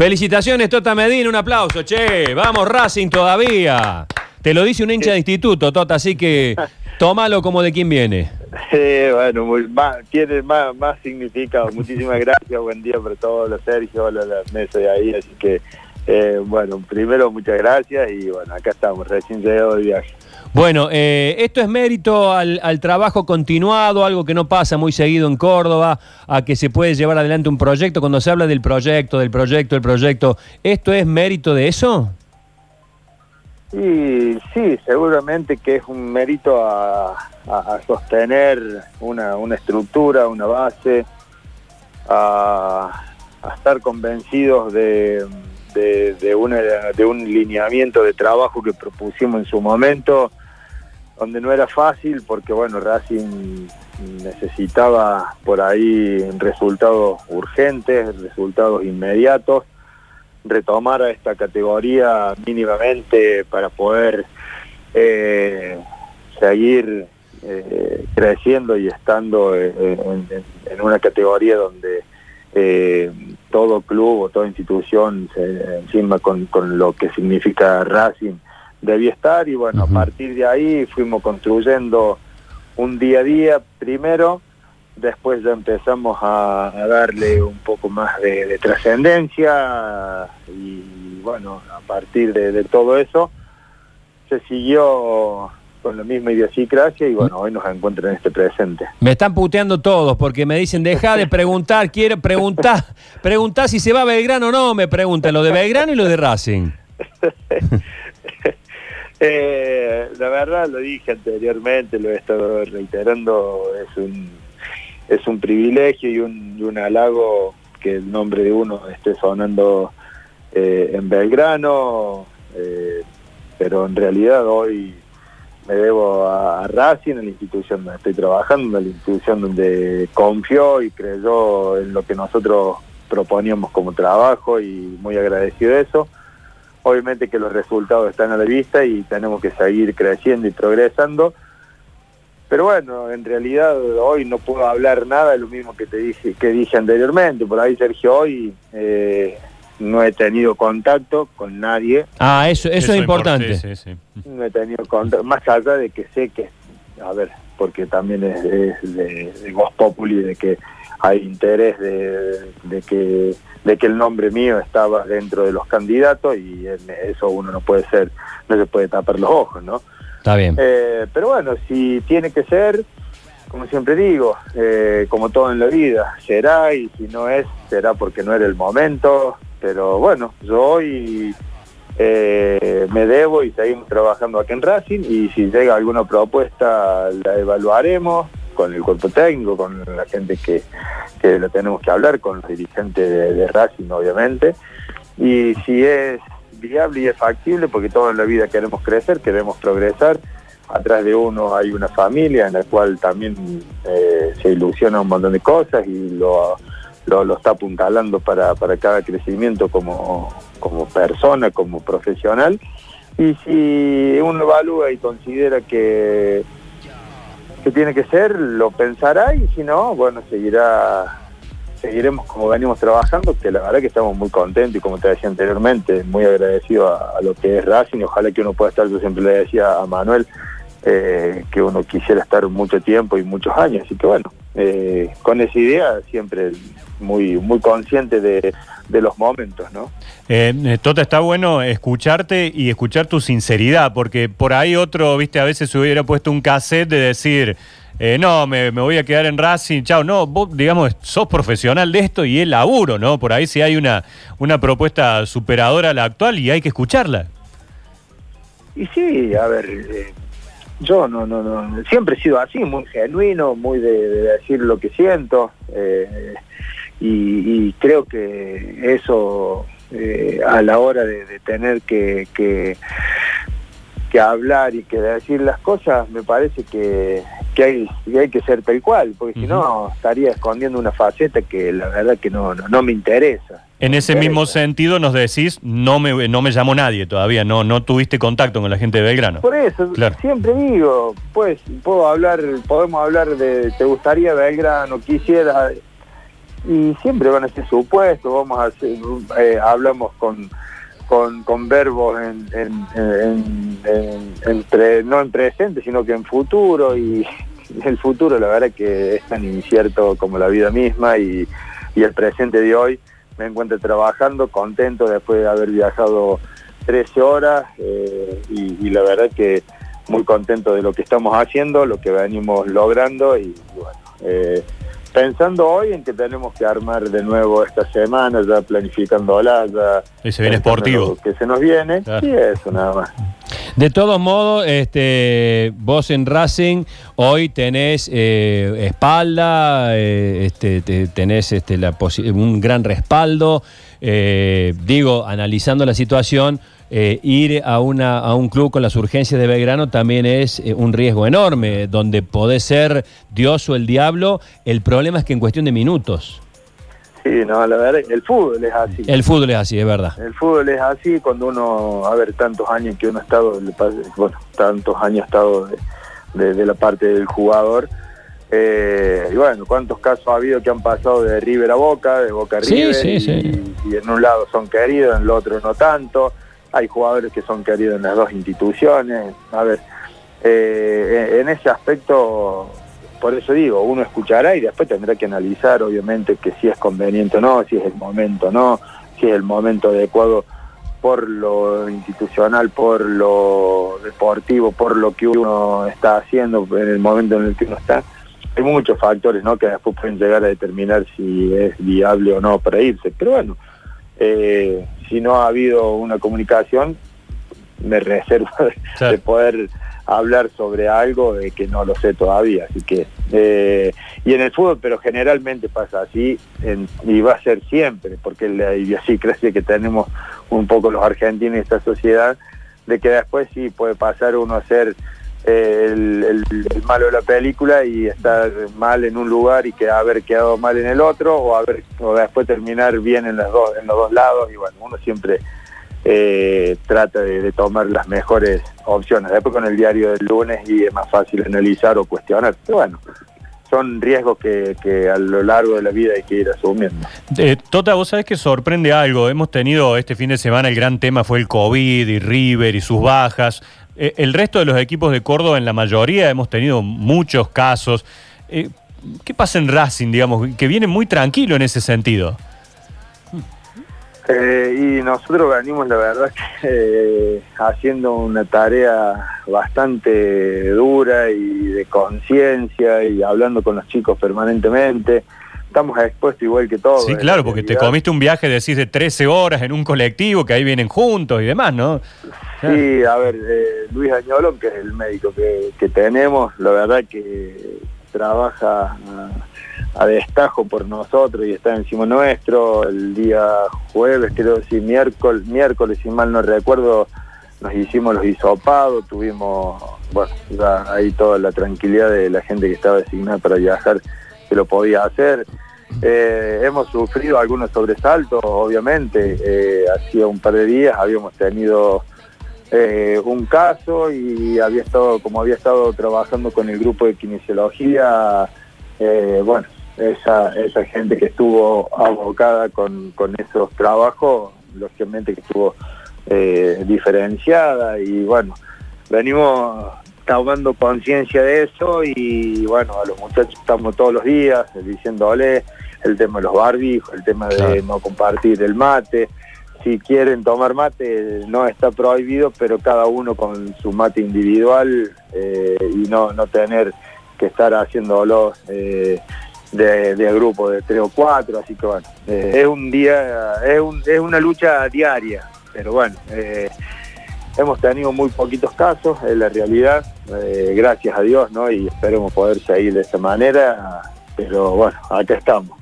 Felicitaciones, Tota Medina, un aplauso, che. Vamos, Racing todavía. Te lo dice un hincha de instituto, Tota, así que tómalo como de quien viene. Eh, bueno, muy- más- tiene más, más significado. Muchísimas gracias, buen día para todos los Sergio, hola la mesa de ahí, así que, eh, bueno, primero muchas gracias y bueno, acá estamos, recién llegado de viaje. Bueno, eh, esto es mérito al, al trabajo continuado, algo que no pasa muy seguido en Córdoba, a que se puede llevar adelante un proyecto. Cuando se habla del proyecto, del proyecto, del proyecto, ¿esto es mérito de eso? Y sí, seguramente que es un mérito a, a- sostener una, estructura, una base, a, a estar convencidos de una- de un lineamiento de trabajo que propusimos en su momento, donde no era fácil porque, bueno, Racing necesitaba por ahí resultados urgentes, resultados inmediatos retomar a esta categoría mínimamente para poder eh, seguir eh, creciendo y estando eh, en, una categoría donde todo club o toda institución se- encima con lo que significa Racing debía estar y bueno, a partir de ahí fuimos construyendo un día a día primero después ya empezamos a, a darle un poco más de, de trascendencia y bueno, a partir de, de todo eso se siguió con la misma idiosincrasia y bueno, hoy nos encuentran en este presente. Me están puteando todos porque me dicen, deja de preguntar, quiero preguntar, preguntar si se va a Belgrano o no, me preguntan lo de Belgrano y lo de Racing. Eh, la verdad lo dije anteriormente, lo he estado reiterando, es un, es un privilegio y un, y halago que el nombre de uno esté sonando eh, en Belgrano, eh, pero en realidad hoy me debo a, a Racing, a la institución donde estoy trabajando, a la institución donde confió y creyó en lo que nosotros proponíamos como trabajo y muy agradecido de eso. Obviamente que los resultados están a la vista y tenemos que seguir creciendo y progresando. Pero bueno, en realidad hoy no puedo hablar nada de lo mismo que te dije, que dije anteriormente. Por ahí, Sergio, hoy eh, no he tenido contacto con nadie. Ah, eso, eso, es importa, importante. sí, sí, sí. No he tenido contacto, más allá de que sé que, a ver, porque también es, es de, de Voz Populi, de que hay interés de, de que de que el nombre mío estaba dentro de los candidatos y en eso uno no puede ser, no se puede tapar los ojos, ¿no? Está bien. Eh, pero bueno, si tiene que ser, como siempre digo, eh, como todo en la vida, será y si no es, será porque no era el momento. Pero bueno, yo hoy eh, me debo y seguimos trabajando aquí en Racing y si llega alguna propuesta la evaluaremos con el cuerpo técnico, con la gente que, que lo tenemos que hablar, con los dirigentes de, Racing obviamente. Y si es viable y es factible, porque toda la vida queremos crecer, queremos progresar. Atrás de uno hay una familia en la cual también eh, se ilusiona un montón de cosas y lo, lo, lo está apuntalando para, para cada crecimiento como, como persona, como profesional. Y si uno evalúa y considera que, que tiene que ser, lo pensará y si no, bueno, seguirá seguiremos como venimos trabajando, que la verdad que estamos muy contentos y como te decía anteriormente, muy agradecido a, lo que es Racing, ojalá que uno pueda estar, yo siempre le decía a Manuel, eh, que uno quisiera estar mucho tiempo y muchos años, así que bueno, eh, con esa idea siempre muy, muy consciente de, de los momentos, ¿no? Eh, eh, Tota, está bueno escucharte y escuchar tu sinceridad, porque por ahí otro, viste, a veces se hubiera puesto un cassette de decir, eh, no, me, me voy a quedar en Racing, chao, no, vos, digamos, sos profesional de esto y es laburo, ¿no? Por ahí sí hay una, una propuesta superadora a la actual y hay que escucharla. Y sí, a ver, eh, yo no, no, no, siempre he sido así, muy genuino, muy de, de decir lo que siento, eh, y, creo que eso eh, a la hora de, tener que, que hablar y que decir las cosas, me parece que, que hay, que hay que ser tal cual, porque si no estaría escondiendo una faceta que la verdad que no, no, no me interesa. En Me ese interesa. mismo sentido nos decís, no me, no me llamó nadie todavía, no, no tuviste contacto con la gente de Belgrano. Por eso, Claro. siempre digo, pues, puedo hablar, podemos hablar de, ¿te gustaría Belgrano? Quisiera. y siempre van a ser supuestos, vamos a hacer, eh, hablamos con, con, verbos en, en, en, no en presente, sino que en futuro, y el futuro la verdad que es tan incierto como la vida misma, y, el presente de hoy me encuentro trabajando, contento después de haber viajado 13 horas, eh, y, y la verdad que muy contento de lo que estamos haciendo, lo que venimos logrando, y bueno, eh, pensando hoy en que tenemos que armar de nuevo esta semana, ya planificándola, ya... Y se viene esportivo. Que se nos viene, y eso nada más. De todos modos, este, vos en Racing hoy tenés eh, espalda, eh, este, tenés este, la un gran respaldo. Eh, digo, analizando la situación, eh, ir a, una, a un club con las urgencias de Belgrano también es eh, un riesgo enorme, donde podés ser Dios o el diablo. El problema es que en cuestión de minutos. Sí, no, la verdad, el fútbol es así. El fútbol es así, es verdad. El fútbol es así cuando uno, a ver, tantos años que uno ha estado, bueno, tantos años ha estado de, la parte del jugador. Eh, y bueno, cuántos casos ha habido que han pasado de River a Boca, de Boca a River, sí, sí, y, y, en un lado son queridos, en el otro no tanto hay jugadores que son queridos en las dos instituciones. A ver, eh, en ese aspecto, por eso digo, uno escuchará y después tendrá que analizar, obviamente, que si es conveniente o no, si es el momento o no, si es el momento adecuado por lo institucional, por lo deportivo, por lo que uno está haciendo en el momento en el que uno está. Hay muchos factores ¿no? que después pueden llegar a determinar si es viable o no para irse. Pero bueno, eh, si no ha habido una comunicación, me reservo de, poder hablar sobre algo de que no lo sé todavía. Así que, eh, y en el fútbol, pero generalmente pasa así y va a ser siempre, porque la idiosincrasia que tenemos un poco los argentinos y esta sociedad, de que después sí puede pasar uno a ser eh, el, malo de la película y estar mal en un lugar y haber quedado mal en el otro o haber o después terminar bien en los dos en los dos lados y bueno uno siempre eh, trata de, tomar las mejores opciones después con el diario del lunes y es más fácil analizar o cuestionar pero bueno son riesgos que, que, a lo largo de la vida hay que ir asumiendo. Eh, tota, vos sabés que sorprende algo. Hemos tenido este fin de semana el gran tema fue el COVID y River y sus bajas. Eh, el resto de los equipos de Córdoba, en la mayoría, hemos tenido muchos casos. Eh, ¿Qué pasa en Racing, digamos, que viene muy tranquilo en ese sentido? Eh, y nosotros venimos, la verdad, haciendo una tarea bastante dura y de conciencia y hablando con los chicos permanentemente estamos expuestos igual que todos. Sí, claro, porque te comiste un viaje, decís, de 13 horas en un colectivo, que ahí vienen juntos y demás, ¿no? Sí, a ver, eh, Luis Añolón, que es el médico que, tenemos, la verdad que trabaja a, destajo por nosotros y está encima nuestro. El día jueves, creo decir miércoles, miércoles, si mal no recuerdo, nos hicimos los hisopados, tuvimos, bueno, ahí toda la tranquilidad de la gente que estaba designada para viajar que lo podía hacer. Eh, hemos sufrido algunos sobresaltos, obviamente. Eh, hacía un par de días habíamos tenido eh, un caso y había estado, como había estado trabajando con el grupo de kinesiología, bueno, esa, esa gente que estuvo abocada con, con esos trabajos, lógicamente que estuvo diferenciada y bueno, venimos tomando conciencia de eso y bueno, a los muchachos estamos todos los días diciéndole el tema de los barbijos, el tema de no compartir el mate. Si quieren tomar mate no está prohibido, pero cada uno con su mate individual eh, y no, no tener que estar haciéndolo eh, de, grupo de tres o cuatro, así que bueno, eh, es un día, es, un, es una lucha diaria, pero bueno, eh, hemos tenido muy poquitos casos, es la realidad, gracias a Dios, ¿no? Y esperemos poder seguir de esta manera, pero bueno, acá estamos.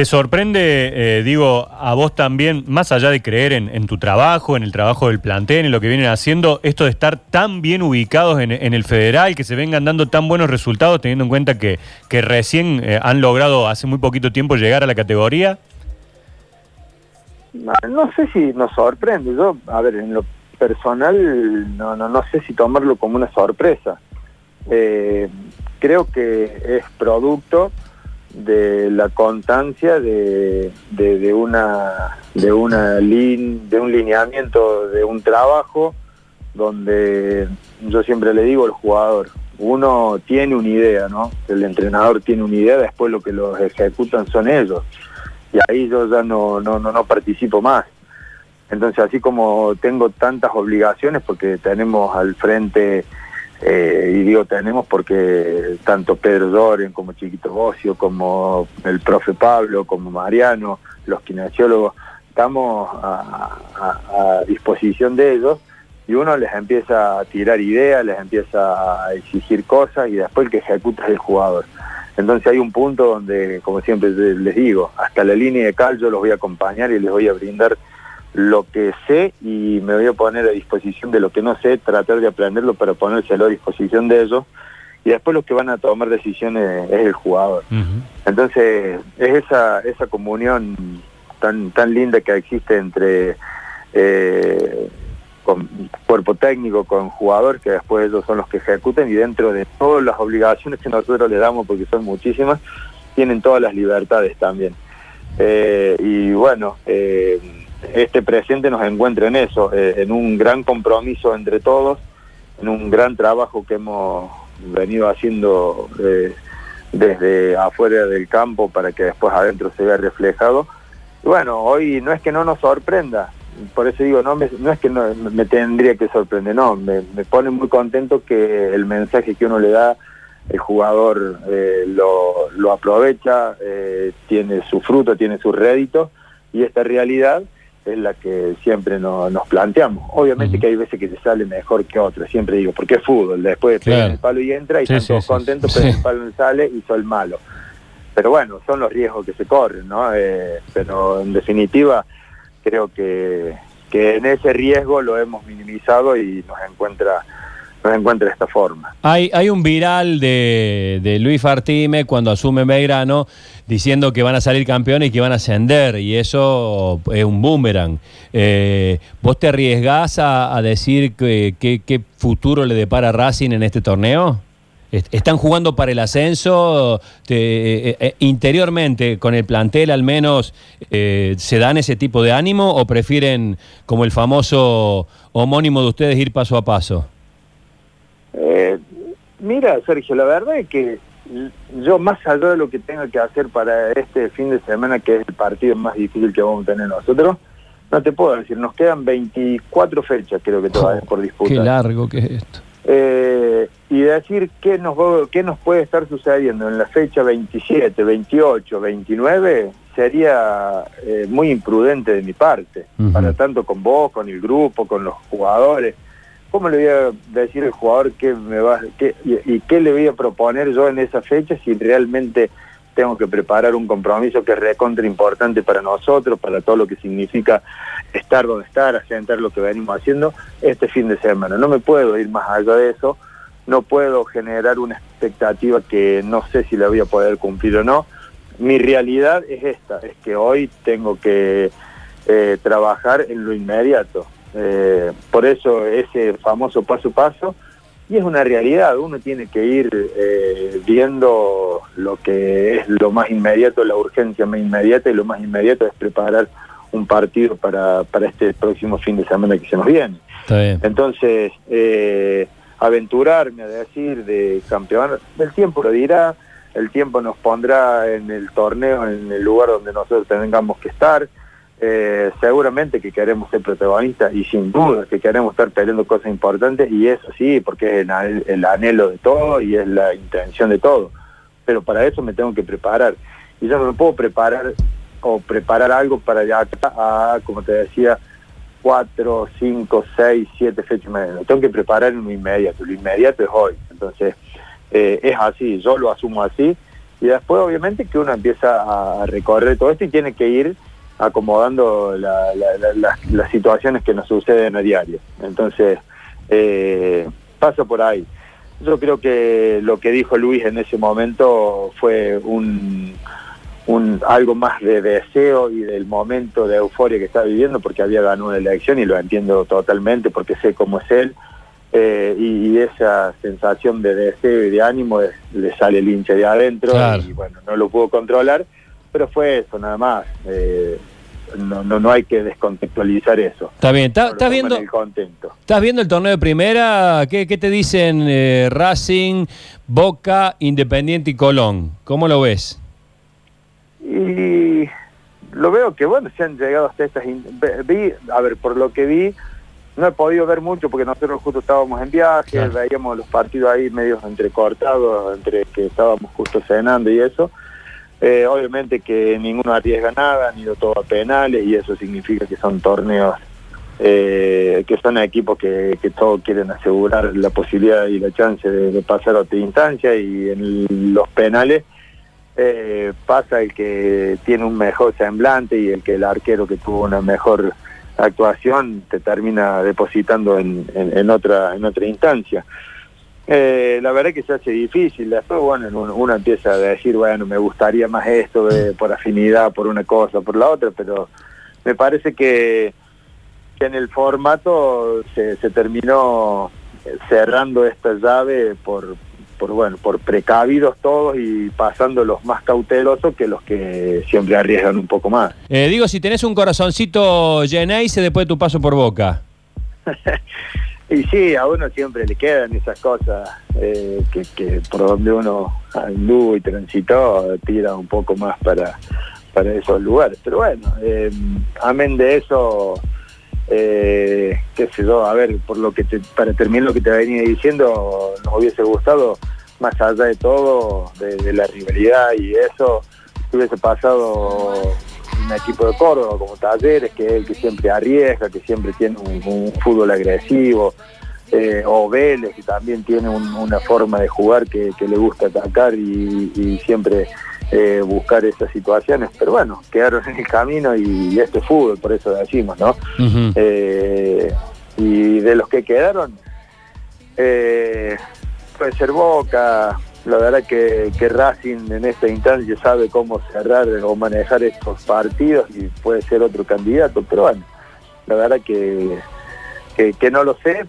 ¿Te sorprende, eh, digo, a vos también, más allá de creer en, tu trabajo, en el trabajo del plantel, en lo que vienen haciendo, esto de estar tan bien ubicados en, el federal, que se vengan dando tan buenos resultados, teniendo en cuenta que, recién eh, han logrado hace muy poquito tiempo llegar a la categoría? No sé si nos sorprende. Yo, a ver, en lo personal, no, no, no sé si tomarlo como una sorpresa. Eh, creo que es producto de la constancia de, de, una de una lin, de un lineamiento de un trabajo donde yo siempre le digo al jugador uno tiene una idea no el entrenador tiene una idea después lo que los ejecutan son ellos. Y ahí yo ya no no no, no participo más. Entonces así como tengo tantas obligaciones porque tenemos al frente eh, y digo tenemos porque tanto Pedro Doren como Chiquito Bocio, como el profe Pablo, como Mariano, los kinesiólogos, estamos a, a- a disposición de ellos y uno les empieza a tirar ideas, les empieza a exigir cosas y después el que ejecuta es el jugador. Entonces hay un punto donde, como siempre les digo, hasta la línea de cal yo los voy a acompañar y les voy a brindar lo que sé y me voy a poner a disposición de lo que no sé, tratar de aprenderlo para ponérselo a disposición de ellos. Y después los que van a tomar decisiones es el jugador. Entonces, es esa, esa comunión tan, tan linda que existe entre eh, con cuerpo técnico, con jugador, que después ellos son los que ejecutan y dentro de todas las obligaciones que nosotros le damos, porque son muchísimas, tienen todas las libertades también. Eh, y bueno, eh, este presente nos encuentra en eso, eh, en un gran compromiso entre todos, en un gran trabajo que hemos venido haciendo eh, desde afuera del campo para que después adentro se vea reflejado. Y bueno, hoy no es que no nos sorprenda, por eso digo, no, no es que me tendría que sorprender, no, me, pone muy contento que el mensaje que uno le da, el jugador eh, lo, lo aprovecha, tiene su fruto, tiene su rédito, y esta realidad es la que siempre no- nos planteamos. Obviamente que hay veces que se sale mejor que otras, siempre digo, porque es fútbol, después Claro. pegan el palo y entra y Sí, están todos sí, contentos, sí. pero el palo no sale y soy malo. Pero bueno, son los riesgos que se corren, ¿no? Eh, pero en definitiva, creo que, que en ese riesgo lo hemos minimizado y nos encuentra nos encuentra de esta forma. Hay, hay un viral de, de Luis Fartime cuando asume Belgrano diciendo que van a salir campeones y que van a ascender, y eso es un boomerang. Eh, ¿Vos te arriesgás a, a decir qué futuro le depara Racing en este torneo? Est- ¿Están jugando para el ascenso? Eh, eh, interiormente, con el plantel al menos, eh, ¿se dan ese tipo de ánimo o prefieren, como el famoso homónimo de ustedes, ir paso a paso? Eh, mira, Sergio, la verdad es que yo más allá de lo que tenga que hacer para este fin de semana, que es el partido más difícil que vamos a tener nosotros, no te puedo decir, nos quedan 24 fechas creo que todavía por disputar. Qué largo que es esto. Eh, y decir qué nos, va- qué nos puede estar sucediendo en la fecha 27, 28, 29 sería eh, muy imprudente de mi parte, para tanto con vos, con el grupo, con los jugadores. ¿Cómo le voy a decir al jugador qué me va, qué- y, qué le voy a proponer yo en esa fecha si realmente tengo que preparar un compromiso que es recontra importante para nosotros, para todo lo que significa estar donde estar, asentar lo que venimos haciendo este fin de semana. No me puedo ir más allá de eso, no puedo generar una expectativa que no sé si la voy a poder cumplir o no. Mi realidad es esta, es que hoy tengo que eh, trabajar en lo inmediato. Eh, por eso ese famoso paso a paso, y es una realidad, uno tiene que ir eh, viendo lo que es lo más inmediato, la urgencia más inmediata, y lo más inmediato es preparar un partido para, para este próximo fin de semana que se nos viene. Está bien. Entonces, eh, aventurarme a decir de campeón, el tiempo lo dirá, el tiempo nos pondrá en el torneo, en el lugar donde nosotros tengamos que estar. Eh, seguramente que queremos ser protagonistas y sin duda que queremos estar peleando cosas importantes y eso sí, porque es el, anhel- el anhelo de todo y es la intención de todo. Pero para eso me tengo que preparar. Y yo no me puedo preparar o preparar algo para allá a, como te decía, cuatro, cinco, seis, siete fechas. Lo tengo que preparar en lo inmediato. Lo inmediato es hoy. Entonces, eh, es así, yo lo asumo así. Y después, obviamente, que uno empieza a recorrer todo esto y tiene que ir acomodando la- la- la- las- situaciones que nos suceden a diario. Entonces, eh, pasa por ahí. Yo creo que lo que dijo Luis en ese momento fue un, un algo más de deseo y del momento de euforia que está viviendo porque había ganado una elección y lo entiendo totalmente porque sé cómo es él eh, y, esa sensación de deseo y de ánimo le sale el hincha de adentro y bueno, no lo pudo controlar, pero fue eso nada más. Eh, no, no, no hay que descontextualizar eso. Está bien, ¿estás viendo, ¿estás viendo el torneo de primera? ¿Qué, qué te dicen eh, Racing, Boca, Independiente y Colón? ¿Cómo lo ves? Y lo veo que, bueno, se han llegado hasta estas... Vi, a ver, por lo que vi, no he podido ver mucho porque nosotros justo estábamos en viaje, veíamos los partidos ahí medio entrecortados, entre que estábamos justo cenando y eso. Eh, obviamente que ninguno arriesga nada, han ido todo a penales y eso significa que son torneos eh, que son equipos que, que todos quieren asegurar la posibilidad y la chance de, pasar a otra instancia y en los penales eh, pasa el que tiene un mejor semblante y el que el arquero que tuvo una mejor actuación te termina depositando en, en, otra en otra instancia. Eh, la verdad que se hace difícil, después bueno, uno, empieza a decir, bueno, me gustaría más esto por afinidad, por una cosa, por la otra, pero me parece que, que en el formato se, se terminó cerrando esta llave por, por bueno, por precavidos todos y pasando los más cautelosos que los que siempre arriesgan un poco más. Eh, digo, si tenés un corazoncito se después de tu paso por Boca. y sí, a uno siempre le quedan esas cosas eh, que, por donde uno anduvo y transitó tira un poco más para, para esos lugares. Pero bueno, eh, amén de eso eh, qué sé yo, a ver, por lo que para terminar lo que te venía diciendo, nos hubiese gustado, más allá de todo, de, la rivalidad y eso, hubiese pasado un equipo de Córdoba como Talleres, que es el que siempre arriesga, que siempre tiene un, fútbol agresivo, eh, o Vélez, que también tiene una forma de jugar que, le gusta atacar y siempre eh, buscar esas situaciones, pero bueno, quedaron en el camino y, este fútbol, por eso decimos, ¿no? Eh, y de los que quedaron, puede ser Boca, la verdad que, que, Racing en esta instancia sabe cómo cerrar o manejar estos partidos y puede ser otro candidato, pero bueno, la verdad que, que no lo sé,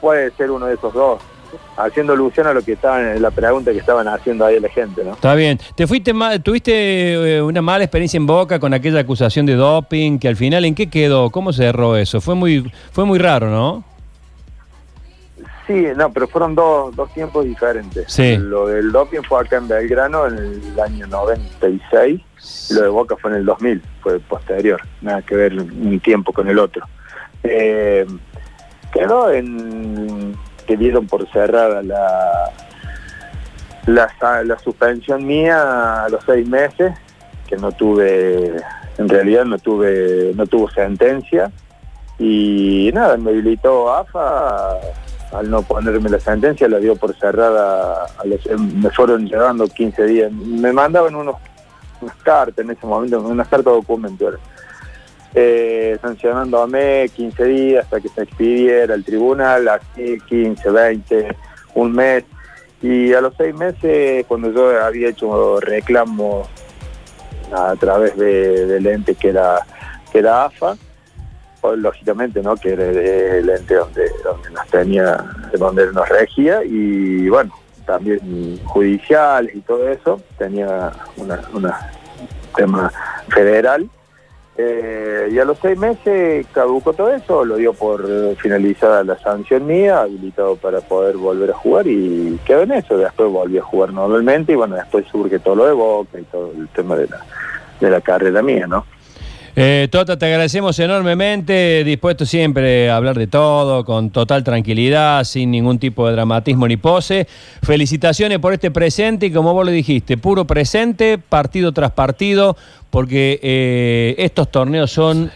puede ser uno de esos dos haciendo alusión a lo que estaban, la pregunta que estaban haciendo ahí la gente, ¿no? Está bien. ¿Te fuiste mal, tuviste eh, una mala experiencia en Boca con aquella acusación de doping que al final en qué quedó? ¿Cómo se cerró eso? Fue muy fue muy raro, ¿no? Sí, no, pero fueron dos, dos tiempos diferentes. Sí. Lo del doping fue acá en Belgrano en el año 96 y lo de Boca fue en el 2000, fue posterior, nada que ver un tiempo con el otro. Eh, quedó en que dieron por cerrada la, la, la suspensión mía a los seis meses, que no tuve, en realidad no tuve, no tuvo sentencia, y nada, me habilitó AFA al no ponerme la sentencia, la dio por cerrada, los, me fueron llevando 15 días, me mandaban unos, unas cartas en ese momento, unas cartas documentales eh, sancionándome 15 días hasta que se expidiera el tribunal, así 15, 20, un mes. Y a los seis meses, cuando yo había hecho reclamo a través de, del ente que era, que era AFA, lógicamente, ¿no? Que era el ente donde, donde nos tenía, donde nos regía, y bueno, también judiciales y todo eso, tenía una tema federal eh, y a los seis meses caducó todo eso, lo dio por finalizada la sanción mía, habilitado para poder volver a jugar y quedó en eso. Después volví a jugar normalmente y bueno, después surge todo lo de Boca y todo el tema de la, de la carrera mía, ¿no? Eh, Tota, te agradecemos enormemente, dispuesto siempre a hablar de todo, con total tranquilidad, sin ningún tipo de dramatismo ni pose. Felicitaciones por este presente y como vos lo dijiste, puro presente, partido tras partido, porque eh, estos torneos son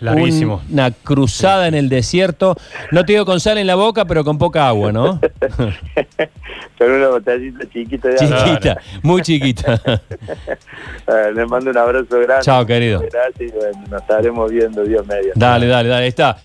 una cruzada en el desierto. No te digo con sal en la boca, pero con poca agua, ¿no? con una botellita chiquita. De chiquita, muy chiquita. Les mando un abrazo grande. Chao, querido. Gracias y nos estaremos viendo Dios medio. Dale, dale, dale, está.